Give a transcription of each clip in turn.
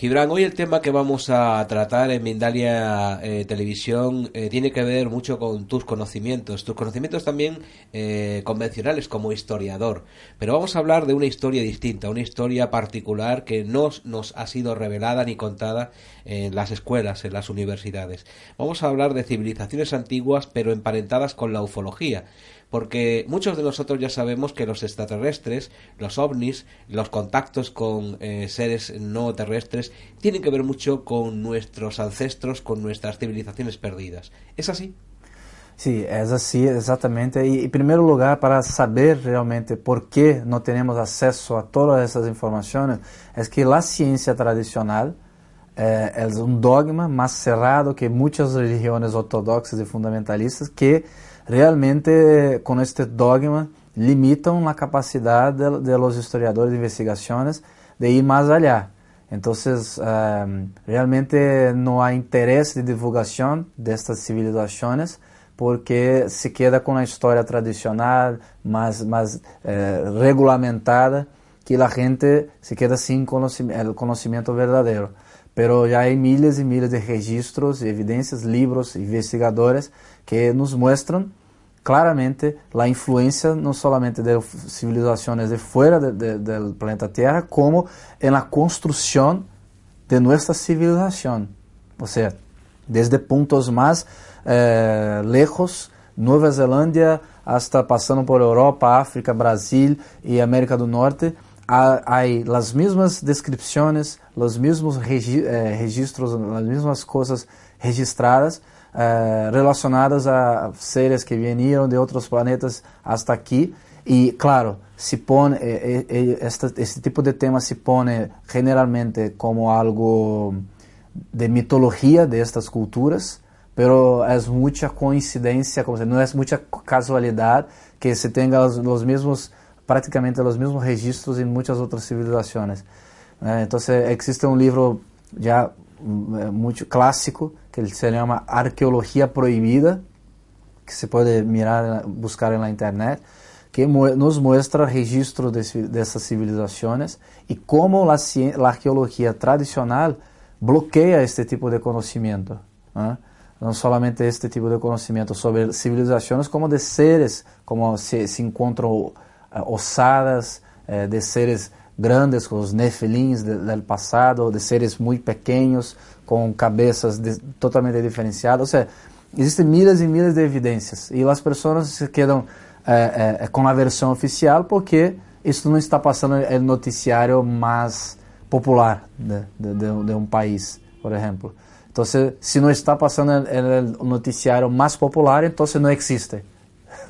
Gibran, hoy el tema que vamos a tratar en Mindalia eh, Televisión eh, tiene que ver mucho con tus conocimientos, tus conocimientos también eh, convencionales como historiador, pero vamos a hablar de una historia distinta, una historia particular que no nos ha sido revelada ni contada en las escuelas, en las universidades. Vamos a hablar de civilizaciones antiguas pero emparentadas con la ufología porque muchos de nosotros ya sabemos que los extraterrestres, los ovnis, los contactos con eh, seres no terrestres tienen que ver mucho con nuestros ancestros, con nuestras civilizaciones perdidas. ¿Es así? Sí, es así, exactamente. Y en primer lugar, para saber realmente por qué no tenemos acceso a todas esas informaciones, es que la ciencia tradicional eh, es un dogma más cerrado que muchas religiones ortodoxas y fundamentalistas que realmente com este dogma limitam a capacidade de, de los historiadores de investigações de ir mais allá. Então, um, realmente não há interesse de divulgação destas civilizações porque se queda com a história tradicional, mais, mais eh, regulamentada, que a gente se queda sem conhecimento, conhecimento verdadeiro. Pero já há milhas e milhas de registros, evidências, livros, investigadores que nos mostram claramente la influencia no solamente de civilizaciones de de, del planeta Tierra, como en la construcción de nuestra civilización. O sea, desde puntos más eh, lejos, Nueva Zelanda, hasta pasando por Europa, África, Brasil y América do Norte, hay las mismas descripciones, los mismos regi eh, registros, las mismas cosas registradas, eh, relacionadas a seres que veniram de outros planetas hasta aqui. E, claro, se põe, eh, eh, este, tipo de tema se põe generalmente como algo de mitologia de estas culturas, pero é muita coincidência, como não é muita casualidade que se tenha os, os mesmos, praticamente os mesmos registros em muitas outras civilizações. Então, existe um livro já muito clássico que se chama Arqueologia Proibida, que se pode mirar, buscar na internet, que nos mostra registro de, dessas civilizações e como a, arqueologia tradicional bloqueia este tipo de conhecimento. Né? Não somente este tipo de conhecimento sobre civilizações, como de seres, como se, se encontram uh, ossadas uh, de seres grandes, com os nefilins do passado, de seres muito pequenos, com cabeças de, totalmente diferenciadas. Ou seja, existem milhares e milhares de evidências e as pessoas se quedam é, é, com a versão oficial porque isso não está passando no noticiário mais popular de, de, de, um país, por exemplo. Então, se não está passando no noticiário mais popular, então não existe.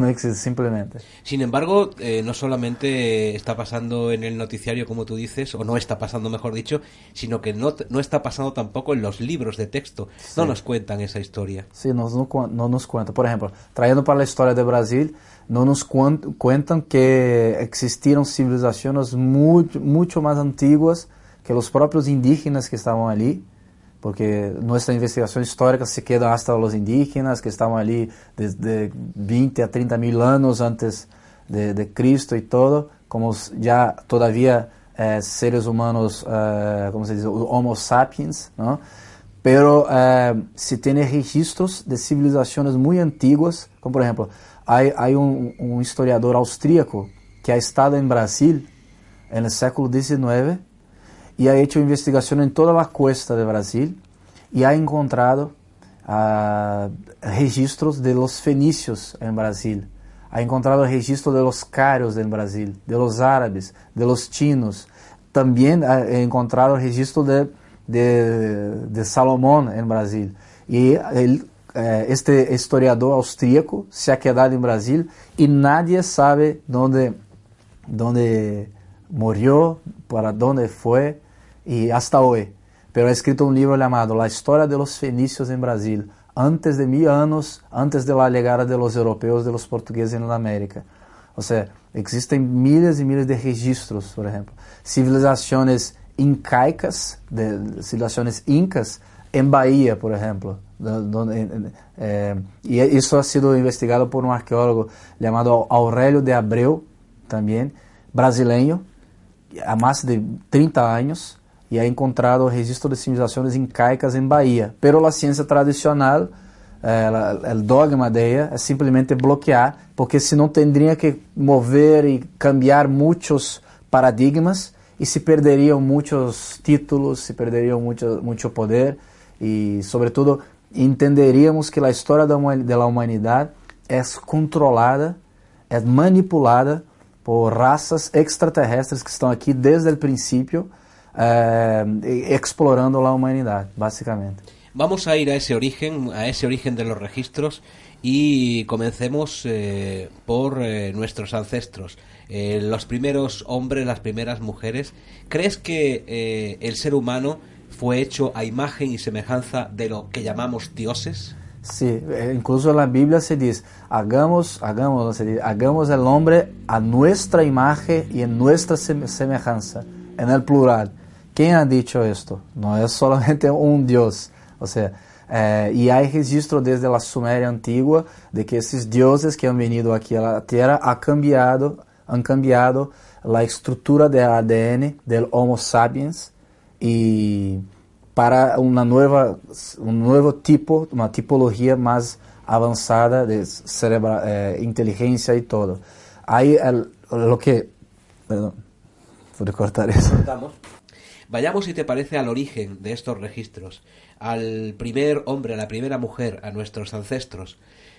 No existe simplemente. Sin embargo, eh, no solamente está pasando en el noticiario, como tú dices, o no está pasando, mejor dicho, sino que no, no está pasando tampoco en los libros de texto. No nos cuentan esa historia. Sí, no, no, nos cuentan. Por ejemplo, trayendo para la historia de Brasil, no nos cuentan que existieron civilizaciones mucho, mucho más antiguas que los propios indígenas que estaban allí porque nossa investigação histórica se queda hasta os indígenas que estavam ali desde 20 a 30 mil anos antes de, de Cristo e todo, como já todavia eh, seres humanos, eh, como se diz, Homo sapiens, não? Pero eh, se tem registros de civilizações muito antigas, como por exemplo, há, um, um historiador austríaco que ha estado em Brasil no século XIX y ha hecho investigación en toda la costa de Brasil y ha encontrado uh, registros de los fenicios en Brasil. ha encontrado registro de los carios en Brasil, de los árabes, de los chinos. También ha encontrado registro de, de, de Salomón en Brasil. Y eh, este historiador austríaco se ha quedado en Brasil y nadie sabe dónde, dónde murió, para dónde fue y hasta hoy. Pero ha escrito un libro llamado La historia de los en Brasil antes de mil anos, antes de la llegada de los europeos, de los portugueses en la América. O sea, existen miles y miles de registros, por ejemplo. Civilizaciones incaicas, de, incas, en Bahía, por ejemplo. Donde, eh, y ha sido investigado por un arqueólogo llamado Aurelio de Abreu, también, brasileño, há más de 30 años, e ha encontrado registro de civilizações incaicas em Bahia. Pero a ciência tradicional, eh, o dogma de é simplesmente bloquear, porque senão teria que mover e cambiar muitos paradigmas e se perderiam muitos títulos, se perderiam muito, muito poder e, sobretudo, entenderíamos que a história da humanidade é controlada, é manipulada por raças extraterrestres que estão aqui desde o princípio eh, explorando la humanidad, básicamente. Vamos a ir a ese origen, a ese origen de los registros y comencemos eh, por eh, nuestros ancestros, eh, los primeros hombres, las primeras mujeres. ¿Crees que el ser humano fue hecho a imagen y semejanza de lo que llamamos dioses? Sí, incluso en la Biblia se dice, hagamos, hagamos, se dice, hagamos el hombre a nuestra imagen y en nuestra semejanza, en el plural. ¿Quién ha dicho esto? No es solamente un Dios. O sea, eh, registro desde la Sumeria antigua de que esos dioses que han venido aquí a la Tierra ha cambiado, han cambiado la estructura ADN del Homo sapiens y para una nueva, un nuevo tipo, una tipología más avanzada de cerebra, eh, inteligencia y todo. Hay el, lo que... Perdón, puedo cortar eso. Vayamos, si te parece, al origen de estos registros, al primer hombre, a la primera mujer, a nuestros ancestros.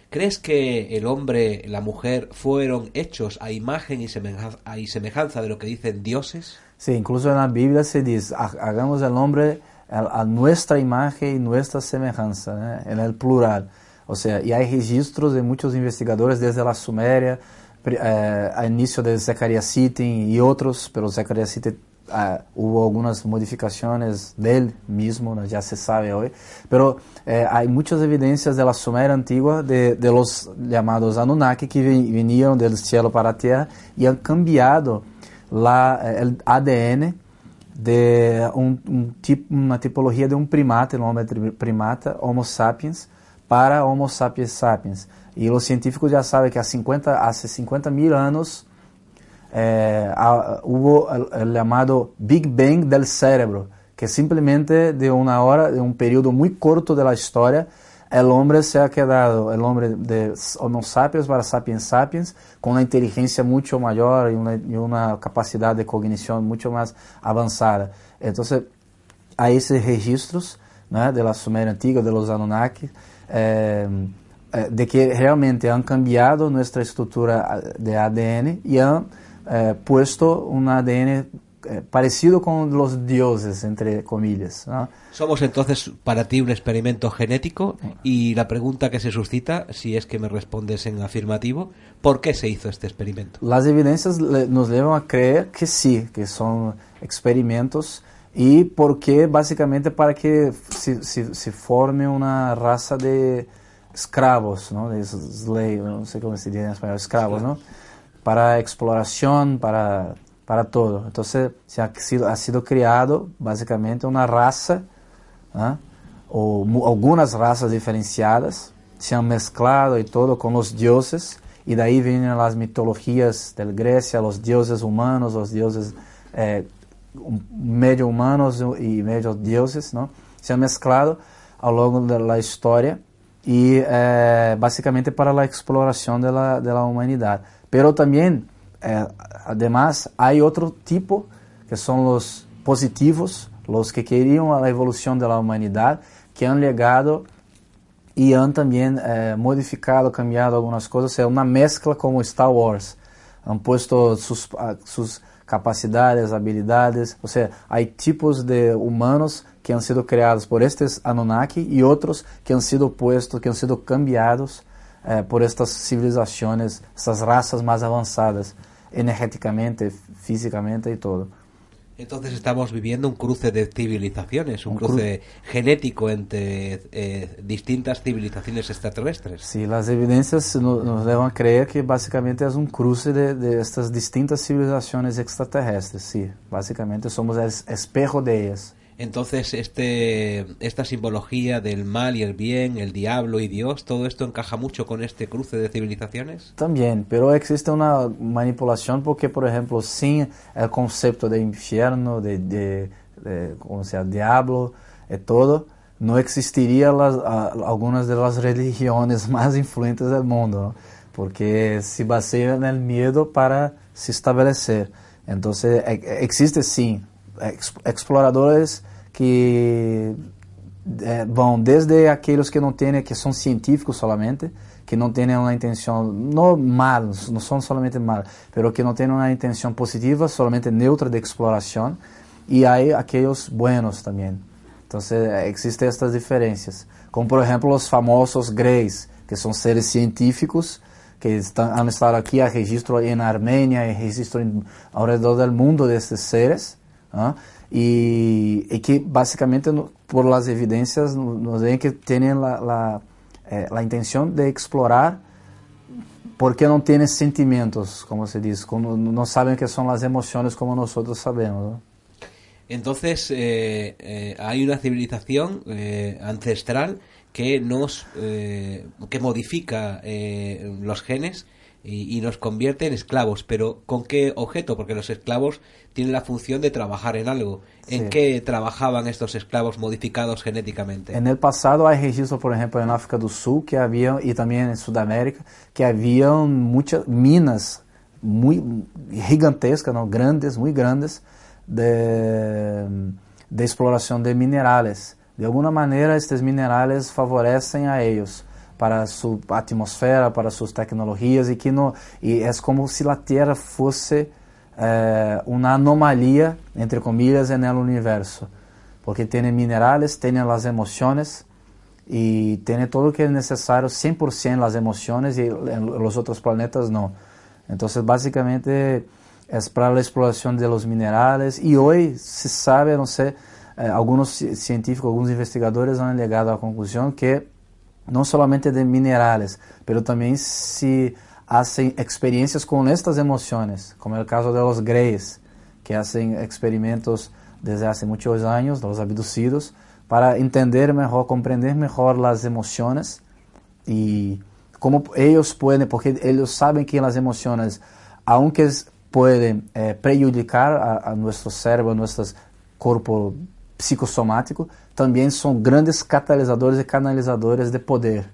¿Crees que el hombre, la mujer, fueron hechos a imagen y semejanza, de lo que dicen dioses? Sí, incluso en la Biblia se dice, hagamos el hombre a nuestra imagen y nuestra semejanza, ¿eh? en el plural. O sea, y hay registros de muchos investigadores desde la Sumeria, eh, a inicio de Zechariah Sitchin y otros, pero Zechariah Sitchin uh, hubo algunas modificaciones del mismo, ¿no? ya se sabe hoy, pero eh, hay muchas evidencias de la Sumeria de, de los Anunnaki que venían del cielo para la tierra y han cambiado la, el ADN de un, un tipo, una de un primata, el hombre primata, Homo sapiens, para Homo sapiens sapiens. Y los científicos ya saben que hace 50, hace 50 mil años eh, hubo el, llamado Big Bang del cerebro, que simplemente de una hora, de un periodo muy corto de la historia, el hombre se ha quedado, el hombre de Homo sapiens para sapiens sapiens, con una inteligencia mucho mayor y una, y una capacidad de cognición mucho más avanzada. Entonces, hay esos registros ¿no? de la Sumeria antigua, de los Anunnaki, eh, eh, de que realmente han cambiado nuestra estructura de ADN y han eh, puesto un ADN eh, parecido con los dioses, entre comillas. ¿no? Somos entonces para ti un experimento genético y la pregunta que se suscita, si es que me respondes en afirmativo, ¿por qué se hizo este experimento? Las evidencias nos llevan a creer que sí, que son experimentos y porque básicamente para que se, se, se forme una raza de escravos, ¿no? De slave, no sé cómo se dice en español, escravos, ¿no? Para exploración, para, para todo. Entonces, se ha sido, ha sido creado básicamente una raza, ¿eh? o algunas razas diferenciadas, se han mezclado y todo con los dioses, y de ahí vienen las mitologías de Grecia, los dioses humanos, los dioses eh, medio humanos y medio dioses, ¿no? Se han mezclado a lo largo de la historia y eh, básicamente para la exploración de la, de la humanidad. Pero también, eh, además, hay otro tipo, que son los positivos, los que querían la evolución de la humanidad, que han llegado y han también eh, modificado, cambiado algunas cosas, es una mezcla como Star Wars. Han puesto sus, sus capacidades, habilidades, o sea, hay tipos de humanos que han sido creados por estes Anunnaki y otros que han sido puestos, que han sido cambiados eh, por estas civilizaciones, estas razas más avanzadas, energéticamente, físicamente y todo. Entonces estamos viviendo un cruce de civilizaciones, un, un cruce cru genético entre eh, distintas civilizaciones extraterrestres. Sí, las evidencias nos, nos llevan a creer que básicamente es un cruce de, de, estas distintas civilizaciones extraterrestres. Sí, básicamente somos el espejo de ellas. Entonces, este, esta simbología del mal y el bien, el diablo y Dios, ¿todo esto encaja mucho con este cruce de civilizaciones? También, pero existe una manipulación porque, por ejemplo, sin el concepto de infierno, de, de, de sea, diablo, y todo, no existirían algunas de las religiones más influyentes del mundo, porque se basean en el miedo para se establecer. Entonces, existe sí exploradores que é, vão desde aqueles que não têm, que são científicos solamente, que não têm uma intenção, não mal, não são somente mal, mas que não têm uma intenção positiva, somente neutra de exploração, e aí aqueles buenos também. Então existem estas diferenças. Como por exemplo os famosos Greys, que são seres científicos que estão, estado aqui a registro em Armênia, e registro em, ao redor do mundo desses seres. ¿no? Y, que básicamente por las evidencias nos ven que tienen la, la, eh, intención de explorar porque no tienen sentimientos, como se dice, como no saben qué son las emociones como nosotros sabemos. Entonces, eh, eh, hay una civilización ancestral que nos que modifica los genes y, y, nos convierte en esclavos. Pero ¿con qué objeto? Porque los esclavos tienen la función de trabajar en algo. ¿En sí. qué trabajaban estos esclavos modificados genéticamente? En el pasado hay registros, por ejemplo, en África del Sur que había, y también en Sudamérica, que habían muchas minas muy gigantescas, ¿no? grandes, muy grandes, de, de exploración de minerales. De alguna manera, estes minerales favorecem a ellos para sua atmosfera, para suas tecnologias e que no e é como se a Terra fosse eh, uma anomalia entre comillas en el universo, porque tem minerales, tem as emoções e tem todo o que é necessário 100% as emoções e os outros planetas não. Então, basicamente é para a exploração de los minerales e hoje se sabe, não sei, eh, alguns científicos, alguns investigadores han chegado à conclusão que não somente de minerales, pero também se hacen experiencias con estas emociones, como el caso de los Greys, que hacen experimentos desde hace muchos años, los abducidos, para entender mejor, comprender mejor las emociones y cómo ellos pueden, porque ellos saben que las emociones, aunque pueden eh, prejudicar a, a, nuestro cerebro, a nuestro cuerpo psicosomático, também são grandes catalisadores e canalizadores de poder.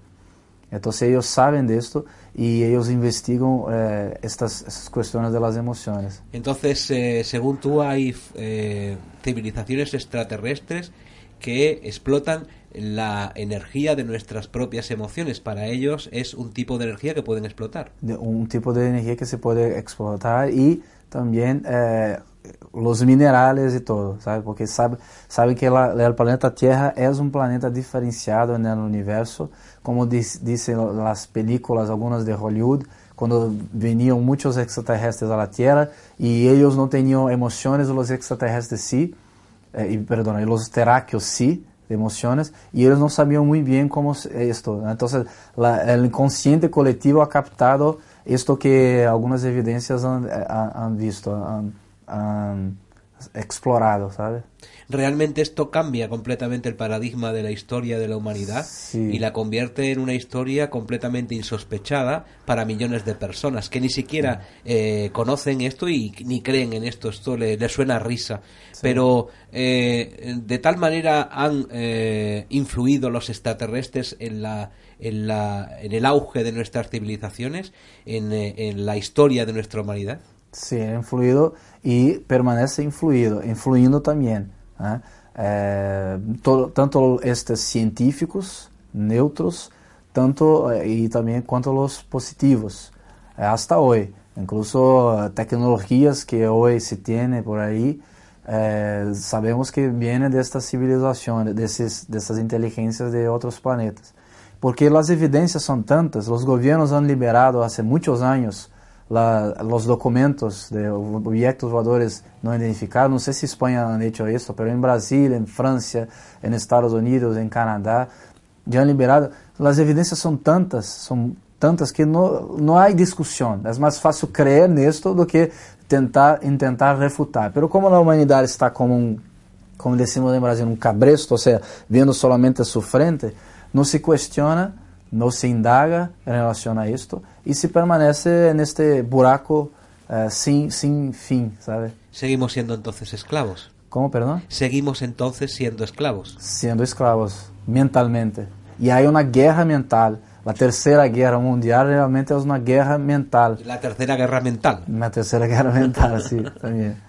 Então, eles sabem disso e eles investigam eh, estas, estas questões das emoções. Então, eh, según tú, hay eh, civilizaciones extraterrestres que explotan la energía de nuestras propias emociones. Para ellos es un tipo de energía que pueden explotar. De un tipo de energía que se puede explotar y también eh, los minerales e todo, sabe? Porque sabe, sabe que o planeta Terra é um planeta diferenciado no universo, como diz, dizem as películas, algumas de Hollywood, quando veniam muitos extraterrestres à Terra e eles não tinham emoções, os extraterrestres sim, eh, e, os terráqueos sim, emoções, e eles não sabiam muito bem como é isto. Então, o inconsciente coletivo ha captado isto que algumas evidências han, han visto, han, um, explorado, ¿sabes? Realmente esto cambia completamente el paradigma de la historia de la humanidad sí. y la convierte en una historia completamente insospechada para millones de personas que ni siquiera eh, conocen esto y ni creen en esto. Esto le, le suena a risa. Sí. Pero eh, de tal manera han eh, influido los extraterrestres en la, en la en el auge de nuestras civilizaciones, en, eh, en la historia de nuestra humanidad. Sí, ha influido y permanece influido, influyendo también. ¿eh? Eh, todo, tanto estos científicos neutros, tanto y también quanto los positivos, hasta hoy. Incluso tecnologias que hoy se tiene por ahí, eh, sabemos que vienen de estas civilizaciones, de, esses, de inteligências de outros planetas. Porque as evidências são tantas, os governos han liberado há muitos anos la, os documentos de objetos voadores não identificados. Não sei se Espanha han hecho isso, mas em Brasil, em França, em Estados Unidos, em Canadá, já han liberado. As evidências são tantas, são tantas que não, não há discussão. É mais fácil crer nisto do que tentar, tentar refutar. Pero como a humanidade está como um, como decimos em Brasil, um cabresto, ou seja, vendo solamente a sua frente, não se questiona, não se indaga em relação a isto y se permanece en este buraco uh, sin, sin fin, ¿sabe? Seguimos siendo entonces esclavos. ¿Cómo, perdón? Seguimos entonces siendo esclavos. Siendo esclavos, mentalmente. Y hay una guerra mental. La tercera guerra mundial realmente es una guerra mental. La tercera guerra mental. La tercera guerra mental, sí, también.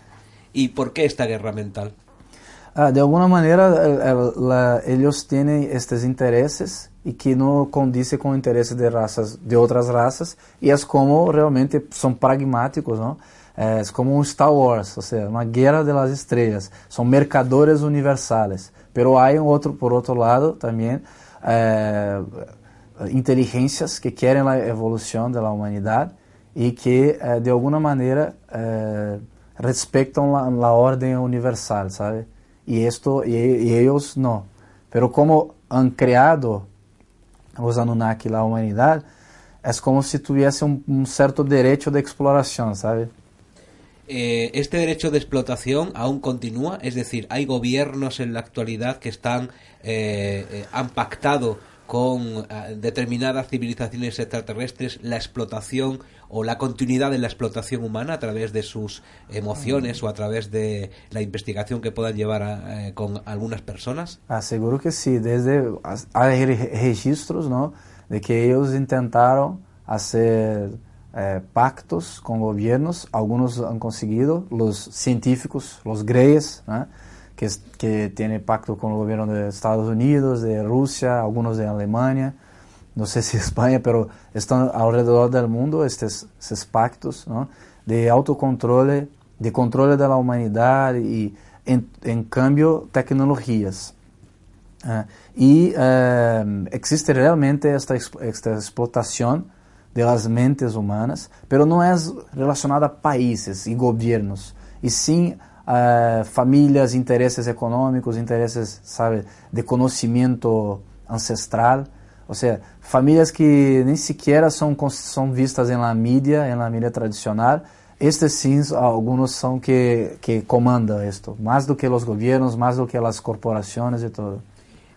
¿Y por qué esta guerra mental? Ah, de alguna manera, el, el, la, ellos tienen estos intereses e que não condizem com interesses de raças de outras raças e é como realmente são pragmáticos, não? É como um Star Wars, ou seja, uma guerra das estrelas. São mercadores universais. Pero há um outro, por outro lado, também é, inteligências que querem a evolução da humanidade e que eh, de alguma maneira eh, respeitam a ordem universal, sabe? E isto e, e eles não. Pero como han criado os Anunnaki a humanidade, é como se tivesse um, um certo direito de exploração, sabe? Eh, este derecho de explotación aún continúa, es decir, hay gobiernos en la actualidad que están eh, eh, han pactado con determinadas civilizaciones extraterrestres la explotación o la continuidad de la explotación humana a través de sus emociones o a través de la investigación que puedan llevar a, eh, con algunas personas? Aseguro que sí, desde hay registros, ¿no? De que ellos intentaron hacer eh, pactos con gobiernos, algunos han conseguido, los científicos, los greyes, ¿no? que, que tiene pacto con el gobierno de Estados Unidos, de Rusia, algunos de Alemania, no sé si España, pero están alrededor del mundo estos, estos pactos de autocontrole, de controle de la humanidad y en, en cambio tecnologías. Uh, uh, existe realmente esta, esta explotación mentes humanas, pero no es relacionada a países y gobiernos, y sim uh, famílias, interesses econômicos, interesses, sabe, de conhecimento ancestral. Ou seja, famílias que nem sequer são, são vistas na mídia, na mídia tradicional. Estes sim, alguns são que, que comandam isto, mais do que os governos, mais do que as corporações e tudo.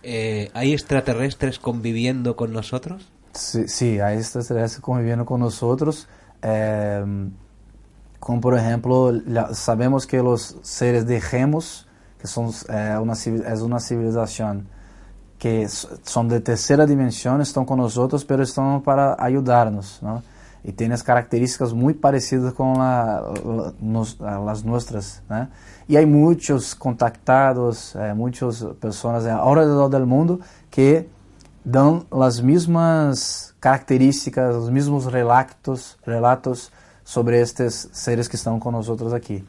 Eh, ¿Hay extraterrestres conviviendo con nosotros? Sí, sí, hay extraterrestres conviviendo con nosotros. Eh, como por exemplo, sabemos que os seres de Remus, que são é uma, é uma civilização que são de terceira dimensão, estão nós, mas estão para ajudar-nos? E tem as características muito parecidas com a, nos, as nossas? E há muitos contactados, é, muitas pessoas ao redor do mundo que dão as mesmas características, os mesmos relatos, relatos sobre estos seres que están con nosotros aquí.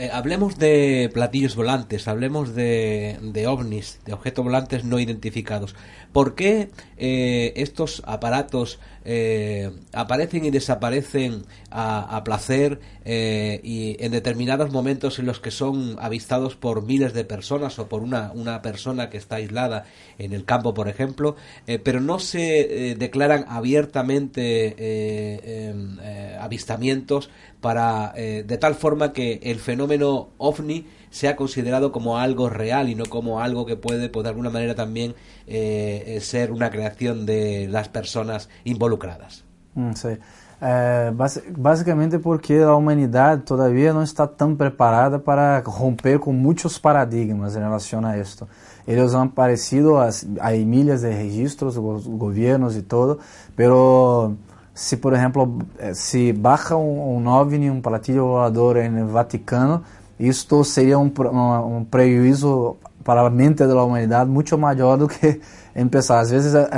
Eh, hablemos de platillos volantes, hablemos de, de, ovnis, de objetos volantes no identificados. ¿Por qué eh, estos aparatos eh, aparecen y desaparecen a, placer eh, y en determinados momentos en los que son avistados por miles de personas o por una, una persona que está aislada en el campo, por ejemplo, pero no se declaran abiertamente em, avistamientos para de tal forma que el fenómeno ovni sea considerado como algo real y no como algo que puede, pues, de alguna manera también eh, ser una creación de las personas involucradas. Mm, sí. É, basicamente porque a humanidade todavia não está tão preparada para romper com muitos paradigmas em relação a isto. Eles han aparecido, há milhas de registros, os governos e todo, pero se por exemplo se baja um, um OVNI, um platillo voador no Vaticano, isto seria um, um, um prejuízo para la mente de la humanidad mucho mayor do que empezar. Às vezes é,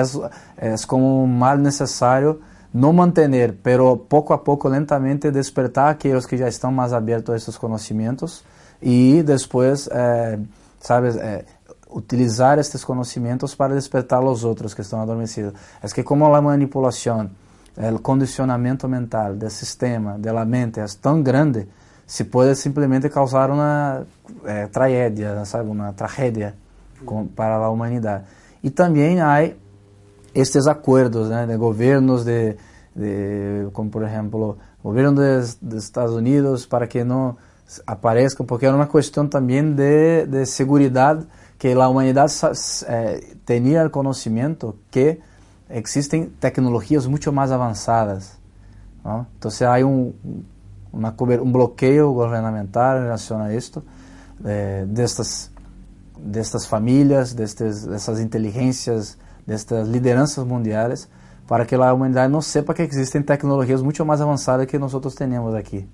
é, é como um mal necessário não manter, pero pouco a pouco, lentamente despertar aqueles que já estão mais abertos a esses conhecimentos e depois, é, sabes, é, utilizar estes conhecimentos para despertar os outros que estão adormecidos. É que como a manipulação, o condicionamento mental do sistema, da mente é tão grande, se pode simplesmente causar uma é, tragédia, sabe, uma tragédia com, para a humanidade. E também há estes acordos né, de governos de, de como por exemplo governo dos Estados Unidos para que não apareçam porque era uma questão também de, de segurança que a humanidade eh, tinha conhecimento que existem tecnologias muito mais avançadas então há um uma, um bloqueio governamental em relação a isto eh, destas destas famílias destas dessas inteligências destas lideranças mundiais para que a humanidade não sepa que existem tecnologias muito mais avançadas que nós temos aqui.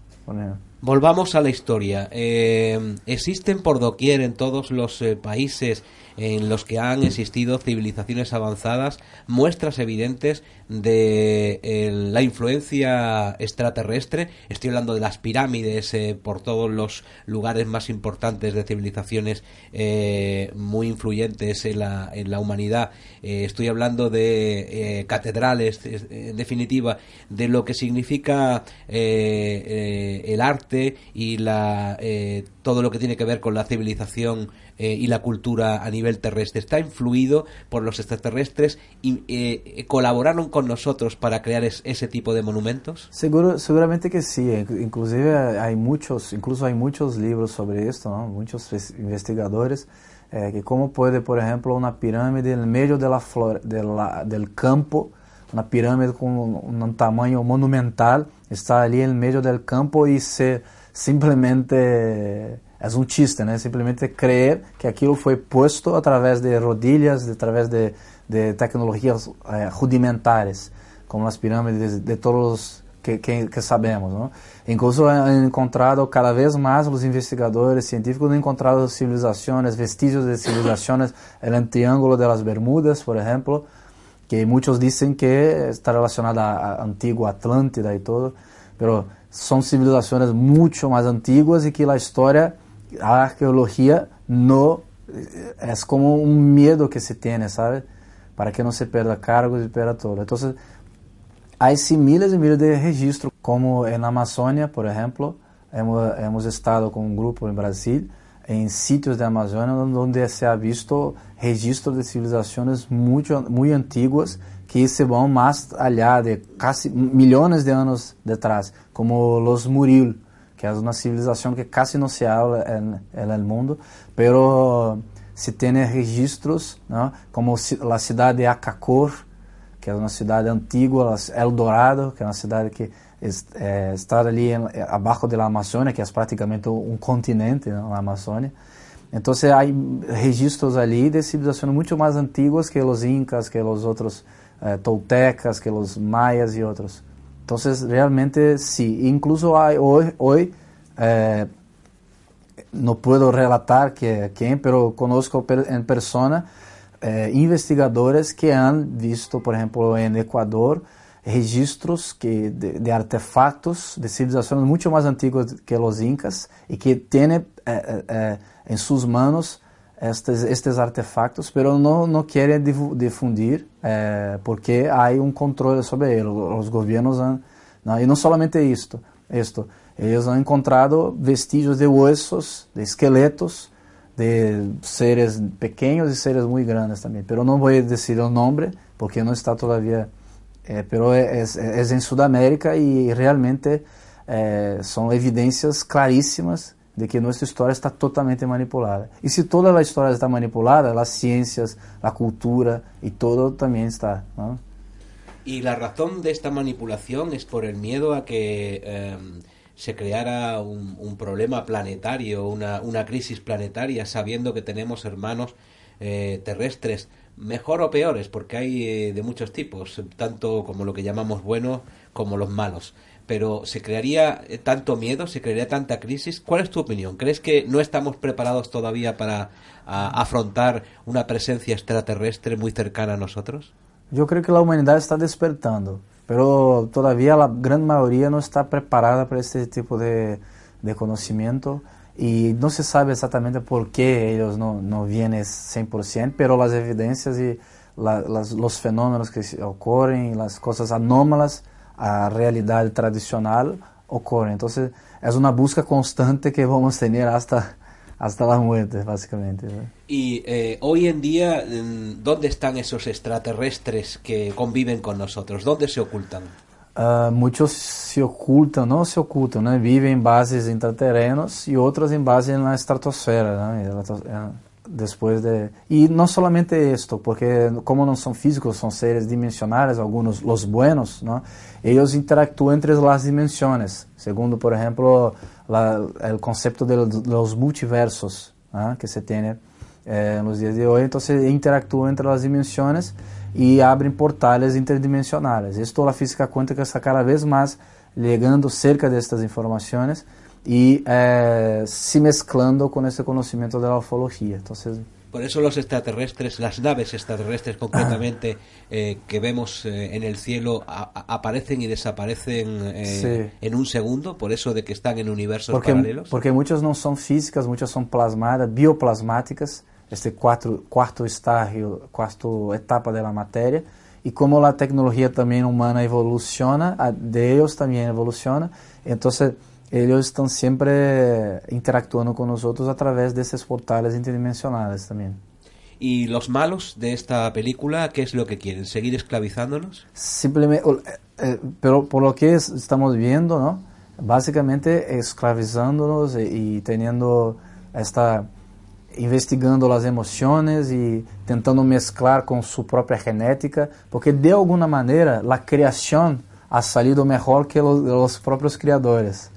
Volvamos a la historia. Eh, existen por doquier en todos los eh, países en los que han existido civilizaciones avanzadas muestras evidentes de eh, la influencia extraterrestre. Estoy hablando de las pirámides eh, por todos los lugares más importantes de civilizaciones eh, muy influyentes en la, en la humanidad. estoy hablando de catedrales, en definitiva, de lo que significa el arte y la, todo lo que tiene que ver con la civilización eh, y la cultura a nivel terrestre está influido por los extraterrestres y eh, colaboraron con nosotros para crear es, ese tipo de monumentos? Seguro, seguramente que sí. Inclusive hay muchos, incluso hay muchos libros sobre esto, ¿no? muchos investigadores. Eh, que como puede, por ejemplo, una pirámide en medio del campo, una pirámide con un, un tamaño monumental, está ali en medio del campo y se simplesmente é um chiste, né? Simplesmente crer que aquilo foi posto através de rodilhas, através de, de tecnologias eh, rudimentares, como as pirâmides de, de todos que, que, que, sabemos, não? Incluso han encontrado cada vez mais os investigadores científicos han encontrado civilizações, vestígios de civilizações no Triângulo de las Bermudas, por exemplo, que muitos dizem que está relacionado à antiga Atlântida e todo, mas são civilizações muito mais antigas e que a história a arqueologia no é como um medo que se tem, sabe? Para que não se perda cargos e perda todo. Então, há sim milhares e milhares de registros, como na Amazônia, por exemplo, hemos, hemos estado com um grupo em Brasil, em sítios da Amazônia, onde se ha visto registros de civilizações muito, muito antigas que se vão mais allá de milhões de anos detrás, como os Muril, que é uma civilização que quase não se habla no mundo, pero se tem registros, ¿no? como a cidade de Acacor, que é uma cidade antiga, Eldorado, que é uma cidade que é, está ali em, abaixo da Amazônia, que é praticamente um continente, né, a Amazônia. Então, há registros ali de civilizações muito mais antigas que os incas, que os outros eh, toltecas, que os maias e outros. Entonces, realmente sí, incluso hoy eh, no puedo relatar que, quién, pero conozco en persona eh, investigadores que han visto, por ejemplo, en Ecuador, registros que, de, de, artefactos de civilizaciones mucho más antiguas que los incas y que tienen eh, en sus manos estes, estes artefactos, pero não, não querem difundir eh, porque há um controle sobre eles. Os governos han, não, e não somente isto, isto, eles han encontrado vestígios de huesos, de esqueletos, de seres pequenos e seres muito grandes também. Pero não vou dizer o nome porque não está todavía. Eh, pero é, é em Sudamérica e realmente eh, são evidências claríssimas de que nossa história está totalmente manipulada. E se toda a história está manipulada, as ciências, a cultura e todo também está. ¿no? Y la razón de esta manipulación es por el miedo a que eh, se creara un, un, problema planetario, una, una crisis planetaria, sabiendo que tenemos hermanos eh, terrestres mejor o peores, porque hay eh, de muchos tipos, tanto como lo que llamamos buenos como los malos pero ¿se crearía eh, tanto miedo? ¿Se crearía tanta crisis? ¿Cuál es tu opinión? ¿Crees que no estamos preparados todavía para afrontar una presencia extraterrestre muy cercana a nosotros? Yo creo que la humanidad está despertando, pero todavía la gran mayoría no está preparada para este tipo de, de conocimiento y no se sabe exactamente por qué ellos no, no vienen 100%, pero las evidencias y la, los fenómenos que ocurren, las cosas anómalas a realidad tradicional ocurren. Entonces es una busca constante que vamos a tener hasta, la muerte, básicamente. Y eh, hoy en día, ¿dónde están esos extraterrestres que conviven con nosotros? ¿Dónde se ocultan? Uh, muitos se ocultam, não se ocultam, né? vivem em bases intraterrenos e outras em base na estratosfera, né? Depois de e não somente isto, porque como não são físicos, são seres dimensionais, alguns os buenos, né? Eles interactuam entre as dimensões, segundo, por exemplo, o conceito de los multiversos, né? que se tem eh, nos dias de hoje, então interactuam entre as dimensões e abrem portais interdimensionais. Isto a física quântica está cada vez mais chegando cerca destas informações e eh, se mesclando com esse conhecimento da ufologia. Então, Por eso los extraterrestres, las naves extraterrestres concretamente eh, que vemos eh, en el cielo a, a, aparecen y desaparecen eh, sí. en un segundo, por eso de que están en universos porque, paralelos. Porque muchas no son físicas, muchas son plasmadas, bioplasmáticas, este cuatro, cuarto estágio, cuarto etapa de la materia, y como la tecnología también humana evoluciona, de ellos también evoluciona, entonces ellos están siempre interactuando con nosotros a través de esos portales interdimensionales también. ¿Y los malos de esta película qué es lo que quieren? ¿Seguir esclavizándonos? Simplemente, eh, eh, pero por lo que estamos viendo, ¿no? Básicamente esclavizándonos y, teniendo esta investigando as emoções e tentando mesclar com sua própria genética, porque de alguma maneira a criação ha salido melhor que os, os próprios criadores.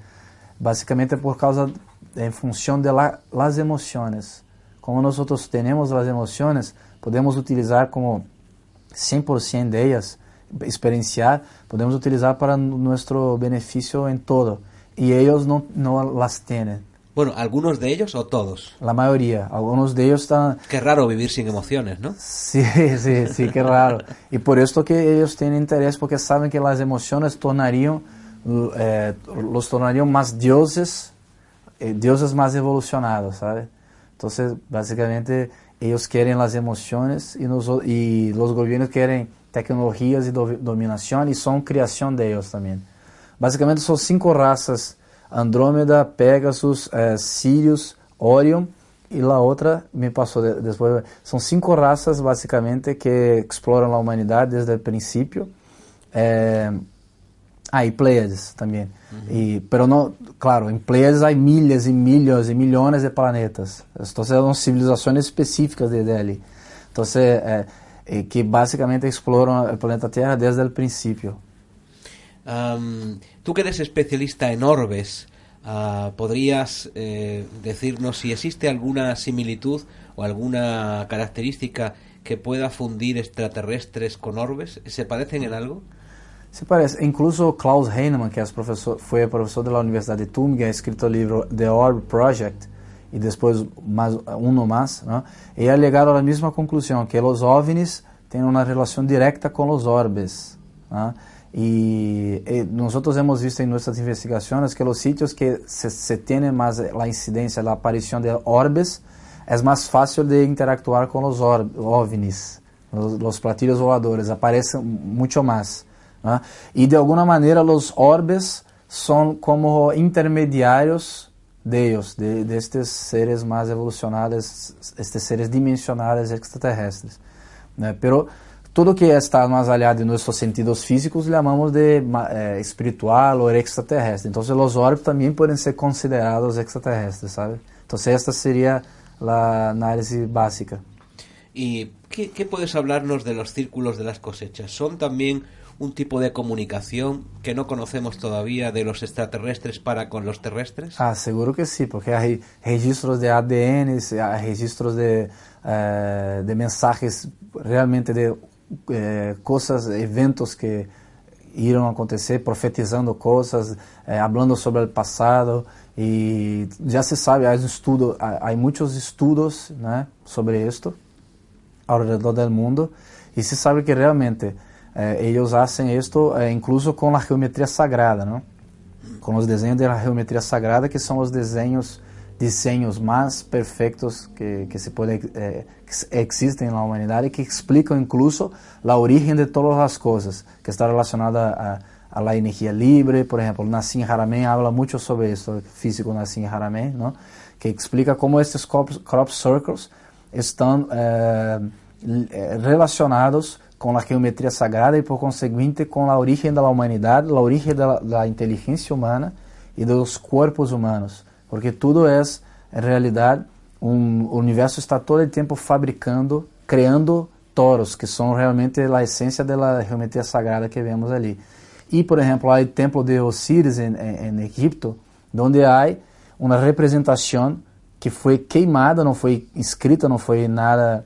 Basicamente por causa, em função de la, las. Como nós temos as emoções, podemos utilizar como 100% de elas, experienciar, podemos utilizar para nosso benefício em todo. E eles não, não las têm. Bueno, ¿algunos de ellos o todos? La mayoría. Algunos de ellos están... Qué raro vivir sin emociones, ¿no? Sí, sí, sí, qué raro. y por esto que ellos tienen interés, porque saben que las emociones tornarían, eh, los tornarían más dioses, eh, dioses más evolucionados, ¿sabes? Entonces, básicamente, ellos quieren las emociones y, nos, y los gobiernos quieren tecnologías y do, dominación y son creación de ellos también. Básicamente son cinco razas Andrômeda, Pegasus, é, Sirius, Orion e a outra me passou de, depois. São cinco raças basicamente que exploram a humanidade desde o princípio. É, ah, e Pleiades também. Uhum. E, pero não, claro, em Pleiades há milhas e milhões e milhões de planetas. Então são civilizações específicas de dele. Então é, é, que basicamente exploram o planeta Terra desde o princípio. Um, tú que eres especialista en orbes, uh, ¿podrías eh, decirnos si existe alguna similitud o alguna característica que pueda fundir extraterrestres con orbes? ¿Se parecen en algo? Se parece. Incluso Klaus Heinemann, que es professor, foi professor da Universidade de Tübingen, ha escrito o livro The Orb Project, e depois mais um mais, né? e ha chegado à mesma conclusão, que os OVNIs têm uma relação direta com os orbes. Né? Y, y, nosotros hemos visto en nuestras investigaciones que los sitios que se, se tiene más la incidencia, la de orbes, es más fácil de interactuar con los ovnis, los, los platillos voladores, aparecen mucho más. Y de alguna manera los orbes son como intermediarios de ellos, de, de seres más evolucionados, estos seres dimensionales extraterrestres. ¿no? Pero tudo que está aliado em nossos sentidos físicos chamamos de eh, espiritual ou extraterrestre. Então, os orbes também podem ser considerados extraterrestres, sabe? Então, esta seria a análise básica. E que, que puedes hablarnos de los círculos de las cosechas? ¿Son también un tipo de comunicación que no conocemos todavía de los extraterrestres para con los terrestres? Ah, seguro que sí, porque hay registros de ADN, hay registros de, eh, de mensajes realmente de eh, coisas, eventos que irão acontecer, profetizando coisas, eh, hablando sobre o passado e já se sabe, há, estudo, há, muitos estudos né, sobre ao redor do mundo e se sabe que realmente eh, eles fazem isto eh, incluso com a geometria sagrada, não? com os desenhos da geometria sagrada que são os desenhos desenhos mais perfeitos que, que se pode eh, existem na humanidade que explicam incluso a origem de todas as coisas que está relacionada a, a energia livre, por exemplo, Nassim Haramein habla muito sobre isso, físico Nassim Haramein, não? que explica como estes crop, crop circles estão eh, relacionados com a geometria sagrada e por conseguinte com a origem da humanidade, a origem da, da inteligência humana e dos corpos humanos porque tudo é, realidade, um, o universo está todo o tempo fabricando, criando toros, que são realmente a essência da geometria sagrada que vemos ali. E, por exemplo, há o templo de Osíris em, em, em Egipto, onde há uma representação que foi queimada, não foi escrita, não foi nada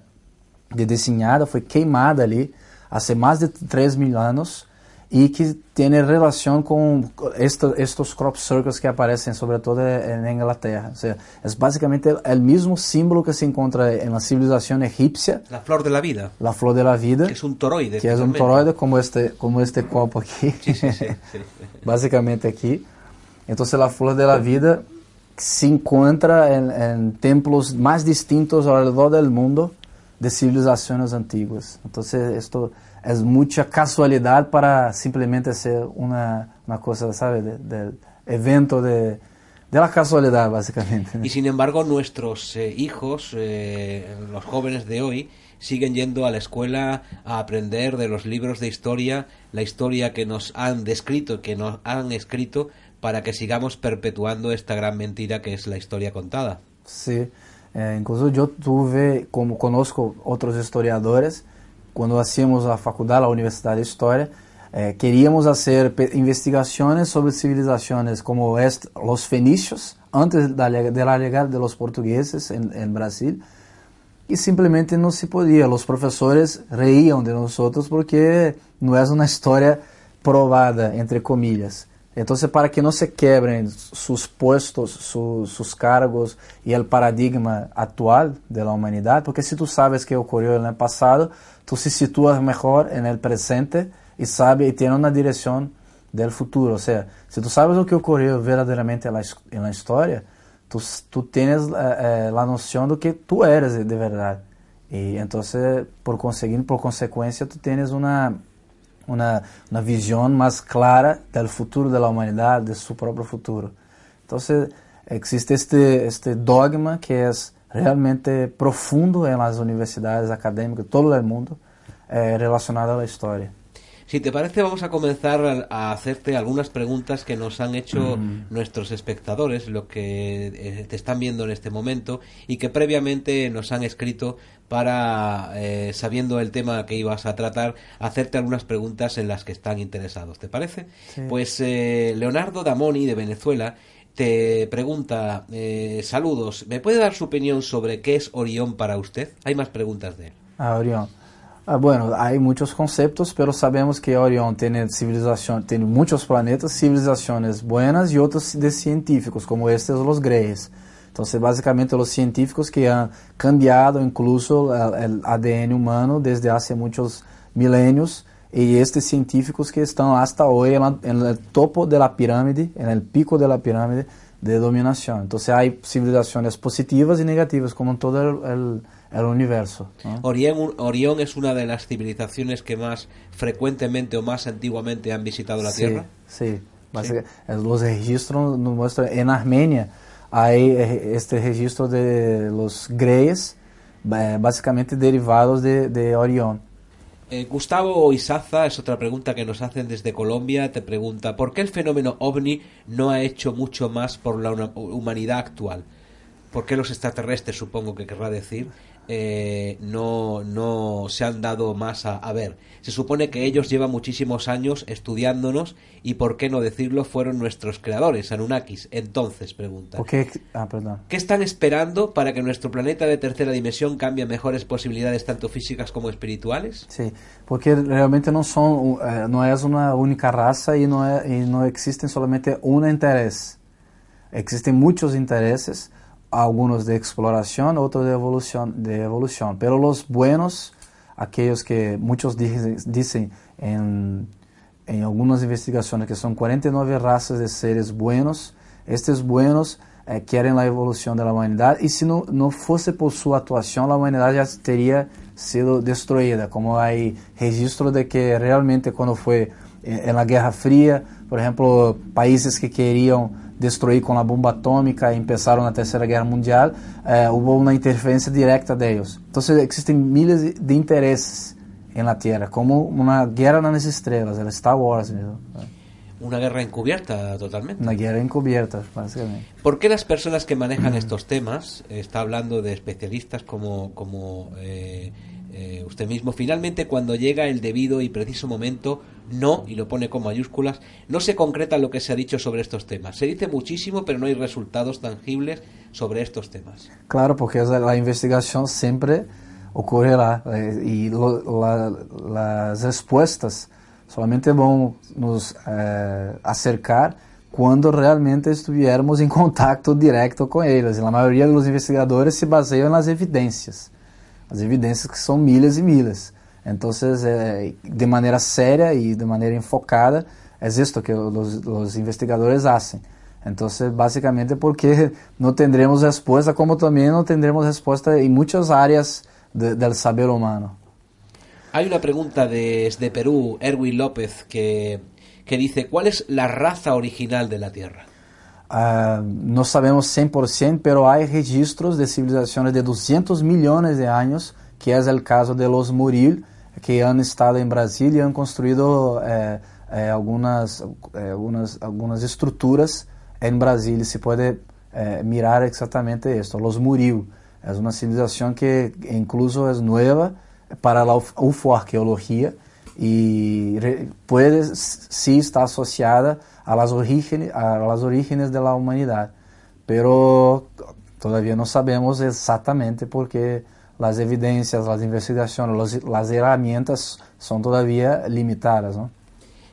de desenhada, foi queimada ali há mais de 3 mil anos y que tiene relación con esto, estos crop circles que aparecen sobre todo en Inglaterra. O sea, es básicamente el mismo símbolo que se encuentra en la civilización egipcia. La flor de la vida. La flor de la vida. Que es un toroide. Que es un toroide como este, como este cuerpo aquí. Sí, sí, sí, básicamente aquí. Entonces la flor de la vida se encuentra en, en templos más distintos alrededor del mundo de civilizaciones antiguas. Entonces esto é muita casualidade para simplesmente ser uma, uma coisa, sabe, de, de evento de, de la casualidad, básicamente. Y sin embargo, nuestros eh, hijos, eh, los jóvenes de hoy, siguen yendo a la escuela a aprender de los libros de historia, la historia que nos han descrito, que nos han escrito, para que sigamos perpetuando esta gran mentira que es la historia contada. Sí, eh, incluso yo tuve, como conozco otros historiadores, quando hacíamos a faculdade, a Universidade de História, eh, queríamos fazer investigações sobre civilizações como os fenícios, antes da, la llegada de los portugueses em Brasil, e simplesmente não se podia. Os professores reíam de nós porque não é uma história provada, entre comillas. Então, para que não se quebrem seus postos, seus cargos e o paradigma atual da humanidade, porque se tu sabes que ocorreu no passado, tu se situas melhor no presente e sabe e tem uma direção do futuro. Ou seja, se tu sabes o que ocorreu verdadeiramente na história, tu, tu tens eh, eh, a noção do que tu eres de verdade. E então, por conseguinte, por consequência, tu tens uma uma, uma visão mais clara do futuro da humanidade, de seu próprio futuro. Então, existe este, este dogma que é realmente profundo em las universidades académicas de todo o mundo eh, relacionado à história. Si te parece, vamos a comenzar a hacerte algunas preguntas que nos han hecho mm. nuestros espectadores, lo que eh, te están viendo en este momento y que previamente nos han escrito para, eh, sabiendo el tema que ibas a tratar, hacerte algunas preguntas en las que están interesados. ¿Te parece? Pues eh, Leonardo Damoni, de Venezuela, te pregunta, saludos, ¿me puede dar su opinión sobre qué es Orión para usted? Hay más preguntas de él. Ah, Orión. Ah, bueno, hay muchos conceptos, pero sabemos que Orión tiene civilización, tiene muchos planetas, civilizaciones buenas y otros de científicos, como estos los Greyes. Entonces, básicamente los científicos que han cambiado incluso el, el ADN humano desde hace muchos milenios y estos científicos que están hasta en el topo de la pirámide, en el pico de la pirámide de dominación. Entonces, hay civilizaciones positivas y negativas, como en todo el universo. ¿no? Orión, Orión, es una de las civilizaciones que más frecuentemente o más antiguamente han visitado la sí, Tierra. Sí, sí. los registros nos muestran en Armenia hay este registro de los greyes básicamente derivados de, de Orión. Eh, Gustavo Isaza es otra pregunta que nos hacen desde Colombia. Te pregunta, ¿por qué el fenómeno ovni no ha hecho mucho más por la humanidad actual? ¿Por qué los extraterrestres, supongo que querrá decir, eh, no, no se han dado más a, a, ver. Se supone que ellos llevan muchísimos años estudiándonos y, por qué no decirlo, fueron nuestros creadores, Anunnakis. Entonces, pregunta. Okay. Ah. ¿Qué están esperando para que nuestro planeta de tercera dimensión cambie a mejores posibilidades tanto físicas como espirituales? Sí, porque realmente no son, eh, no es una única raza y no, es, y no existen solamente un interés. Existen muchos intereses algunos de exploración, otros de evolución, de evolución. Pero los buenos, aquellos que muchos dicen, en, en, algunas investigaciones que son 49 razas de seres buenos, estos buenos eh, quieren la evolución de la humanidad y si no, no fuese por su actuación, la humanidad ya teria sido destruida, como hay registro de que realmente cuando fue en, en la Guerra Fría, por ejemplo, países que querían destruir con la bomba atómica y empezaron la Tercera Guerra Mundial, eh, hubo una interferencia directa de ellos. Entonces existen miles de intereses en la Tierra, como una guerra en las estrellas, el Star Wars. Una guerra encubierta totalmente. Una guerra encubierta, básicamente. ¿Por qué las personas que manejan estos temas, está hablando de especialistas como, como eh, eh, usted mismo, finalmente cuando llega el debido y preciso momento, no, y lo pone con mayúsculas, no se concreta lo que se ha dicho sobre estos temas. Se dice muchísimo, pero no hay resultados tangibles sobre estos temas. Claro, porque la investigación siempre ocurrirá eh, y las respuestas solamente van nos eh, acercar quando realmente estivermos em contato direto com eles. A maioria dos investigadores se baseiam nas evidências. As evidências que são milhas e milhas. Então, é, de maneira séria e de maneira enfocada, é isto que os, os investigadores fazem. Então, basicamente é porque não teremos resposta, como também não teremos resposta em muitas áreas de, do saber humano. Há uma pergunta desde Perú, Erwin López, que, que dice, ¿cuál es la raza original de la Tierra? Uh, no sabemos 100%, pero hay registros de civilizaciones de 200 millones de años, que es el caso de los Muril, que han estado en Brasil y han construido eh, eh, algunas, eh, algunas, algunas estructuras en Brasil. Se puede eh, mirar exactamente esto. Los Muril es una civilización que incluso es nueva para la ufoarqueología y puede sí estar asociada a las, orígenes, a las orígenes de la humanidad. Pero todavía no sabemos exactamente porque las evidencias, las investigaciones, los, las herramientas son todavía limitadas. ¿no?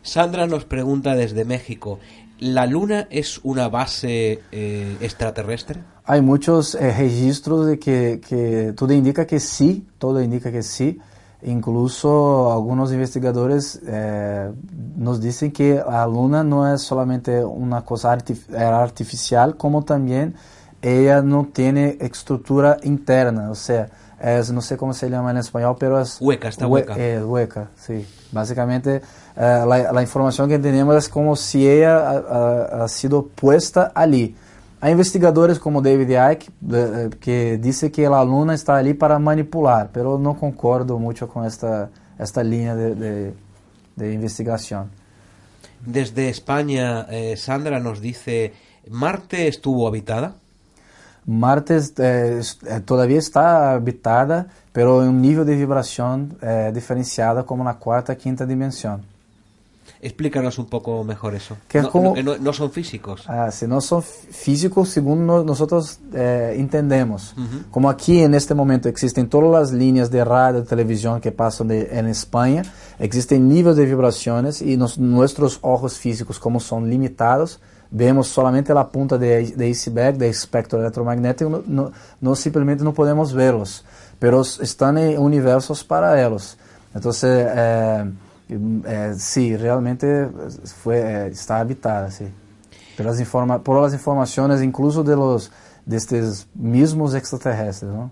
Sandra nos pregunta desde México, ¿la Luna es una base eh, extraterrestre? Hay muchos eh, registros de que, que todo indica que sí, todo indica que sí. Incluso algunos investigadores eh, nos dicen que la luna no es solamente una cosa artificial, como también ella no tiene estructura interna, o sea, es, no sé cómo se llama en español, pero es... Hueca, está hueca. Es hueca, sí. Básicamente, eh, la, la, información que tenemos es como si ella ha, ha, ha sido puesta allí. Há investigadores como David Icke que dizem que a aluna está ali para manipular, mas eu não concordo muito com esta, esta linha de, de, de investigação. Desde Espanha, eh, Sandra nos dice, ¿Marte estuvo habitada? Marte eh, todavía está habitada, pero em um nível de vibração eh, diferenciada como na quarta, quinta dimensão. Explícanos un poco mejor eso. Que no, como, no, no, son físicos. Ah, sí, no son físicos según no, nosotros eh, entendemos. Uh -huh. Como aquí en este momento existen todas las líneas de radio y televisión que pasan de, en España, existen niveles de vibraciones y nos, nuestros ojos físicos, como son limitados, vemos solamente la punta de, de iceberg, de espectro electromagnético, no, no, no simplemente no podemos verlos, pero están en universos paralelos. Entonces, eh, é, sim, realmente foi, é, está habitada, sim. Pelas informa por las informações, incluso de los de estes mismos extraterrestres, ¿no?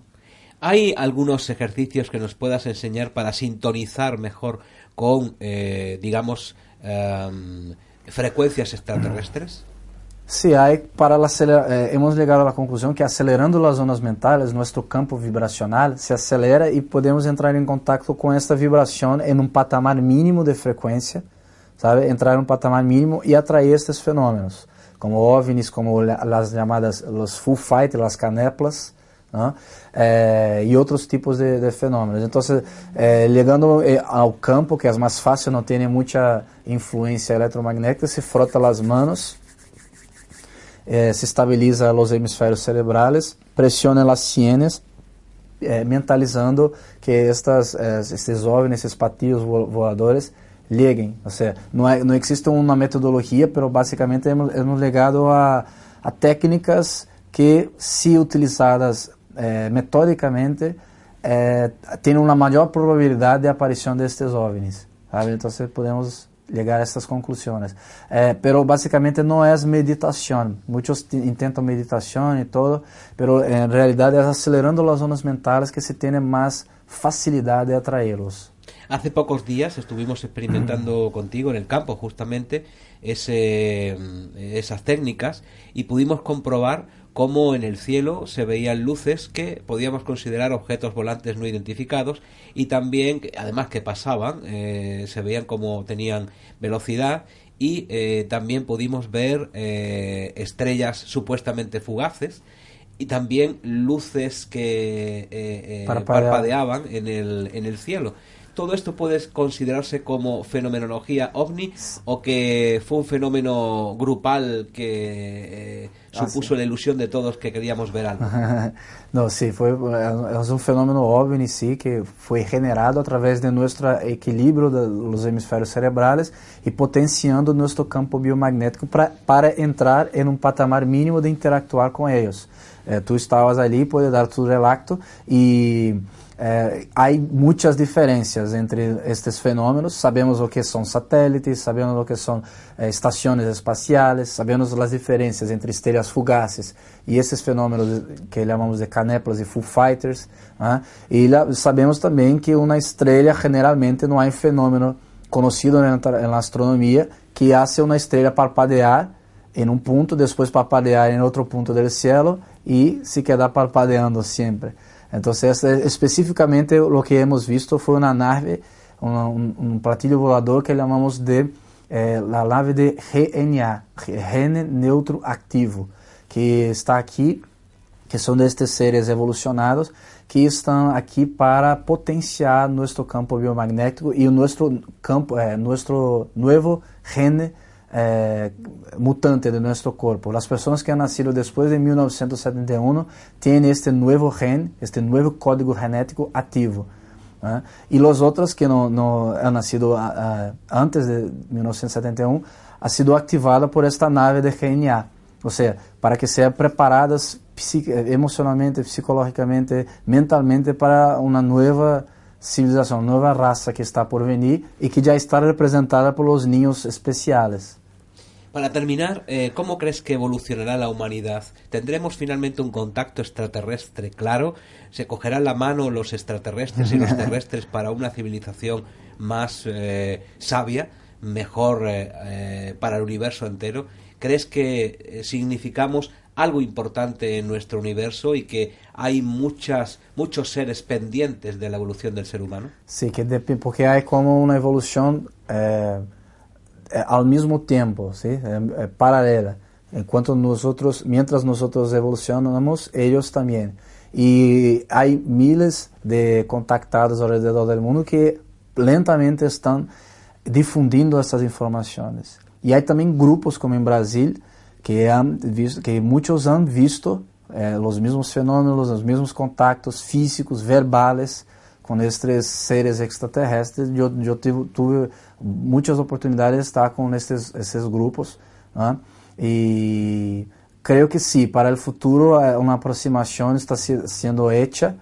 ¿Hay algunos ejercicios que nos puedas enseñar para sintonizar mejor con, eh, digamos, um, frecuencias extraterrestres? Sí, hay para la eh, hemos llegado a la conclusión que acelerando las zonas mentales, nuestro campo vibracional se acelera y podemos entrar en contacto con esta vibración en un patamar mínimo de frecuencia, ¿sabe? Entrar en un patamar mínimo y atraer estos fenómenos, como ovnis, como las llamadas los full fight, las caneplas, ¿no? Eh, y otros tipos de, de fenómenos. Entonces, eh, eh, ao campo, que é mais fácil, não tem muita influência eletromagnética, se frota as manos, eh, se estabiliza os hemisférios cerebrais, pressiona as sienes, eh, mentalizando que estas, eh, esses OVNIs, esses patillos voadores, lleguem. Ou seja, não, é, não existe uma metodologia, mas basicamente hemos, hemos legado a, a técnicas que, se utilizadas eh, metodicamente, eh, têm uma maior probabilidade de aparição destes OVNIs. Sabe? Então, podemos chegar a essas conclusões. Eh, pero basicamente não é meditação. Muitos intentam meditação e todo, pero em realidade é acelerando as zonas mentais que se tem mais facilidade de atraí-los. Hace pocos días estuvimos experimentando contigo en el campo justamente ese, esas técnicas y pudimos comprobar cómo en el cielo se veían luces que podíamos considerar objetos volantes no identificados y también, además que pasaban, eh, se veían como tenían velocidad y eh, también pudimos ver eh, estrellas supuestamente fugaces y también luces que parpadeaban en el, en el cielo todo esto puede considerarse como fenomenología ovni o que fue un fenómeno grupal que eh, ah, supuso la ilusión de todos que queríamos ver algo. no, sí, fue es un fenómeno ovni, sí, que fue generado a través de nuestro equilibrio de los hemisferios cerebrales y potenciando nuestro campo biomagnético para, para entrar en un patamar mínimo de interactuar con ellos. Eh, tú estabas allí, puedes dar tu relato y é, há muitas diferenças entre estes fenômenos. Sabemos o que são satélites, sabemos o que são é, estações espaciais, sabemos as diferenças entre estrelas fugaces e esses fenômenos que chamamos de canéplas e full fighters. Né? E sabemos também que uma estrela generalmente não é um fenômeno conhecido na astronomia que hace uma estrela parpadear em um ponto, depois parpadear em outro ponto do céu e se quedar parpadeando sempre. Entonces, específicamente lo que hemos visto fue una nave, un, un platillo volador que llamamos de eh, nave de GNA, Gene Neutro Activo, que está aqui, que são destes seres evolucionados que estão aqui para potenciar nosso campo biomagnético e o nosso campo, eh, nosso novo gene eh, mutante de nuestro cuerpo. Las personas que han nacido después de 1971 tienen este nuevo gen, este nuevo código genético activo. ¿eh? Y los que no han nacido uh, antes de 1971 ha sido activada por esta nave de GNA. O sea, para que sean preparadas emocionalmente, psicológicamente, mentalmente para una nueva civilização, nova raça que está por venir e que já está representada pelos ninhos especiais. Para terminar, eh, ¿cómo crees que evolucionará la humanidad? ¿Tendremos finalmente un contacto extraterrestre claro? ¿Se cogerán la mano los extraterrestres y los terrestres para una civilización más eh, sabia, mejor eh, para el universo entero? ¿Crees que significamos algo importante en nuestro universo y que hay muchas, muchos seres pendientes de la evolución del ser humano? Sí, que porque hay como una evolución ao mesmo tempo, ¿sí? é, é paralela. Enquanto nós mientras nosotros evolucionamos, eles também. E há miles de contactados ao redor do mundo que lentamente estão difundindo essas informações. E há também grupos como em Brasil que han visto, que muitos han visto eh, os mesmos fenômenos, os mesmos contactos físicos, verbais com estes seres extraterrestres. Eu, eu tive, tuve muitas oportunidades de estar com esses, esses grupos. Né? E creio que sim, para o futuro eh, uma aproximação está sendo hecha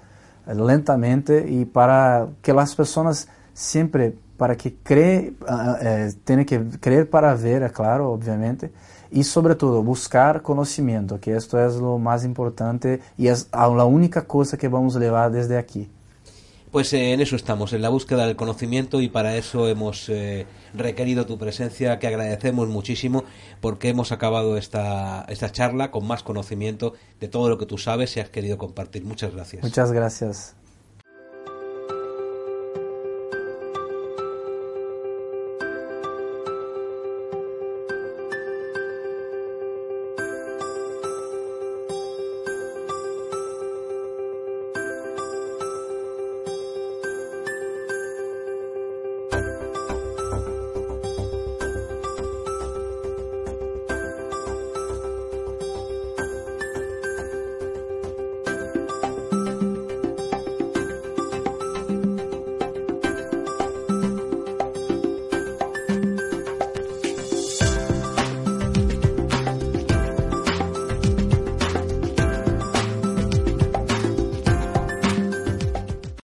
eh, lentamente e para que as pessoas sempre para que crê, eh, tem que crer para ver, é claro, obviamente, e sobretudo buscar conhecimento, que isto é o mais importante e é a única coisa que vamos levar desde aqui. Pues eh, en eso estamos, en la búsqueda del conocimiento y para eso hemos eh, requerido tu presencia, que agradecemos muchísimo porque hemos acabado esta, esta charla con más conocimiento de todo lo que tú sabes y has querido compartir. Muchas gracias. Muchas gracias.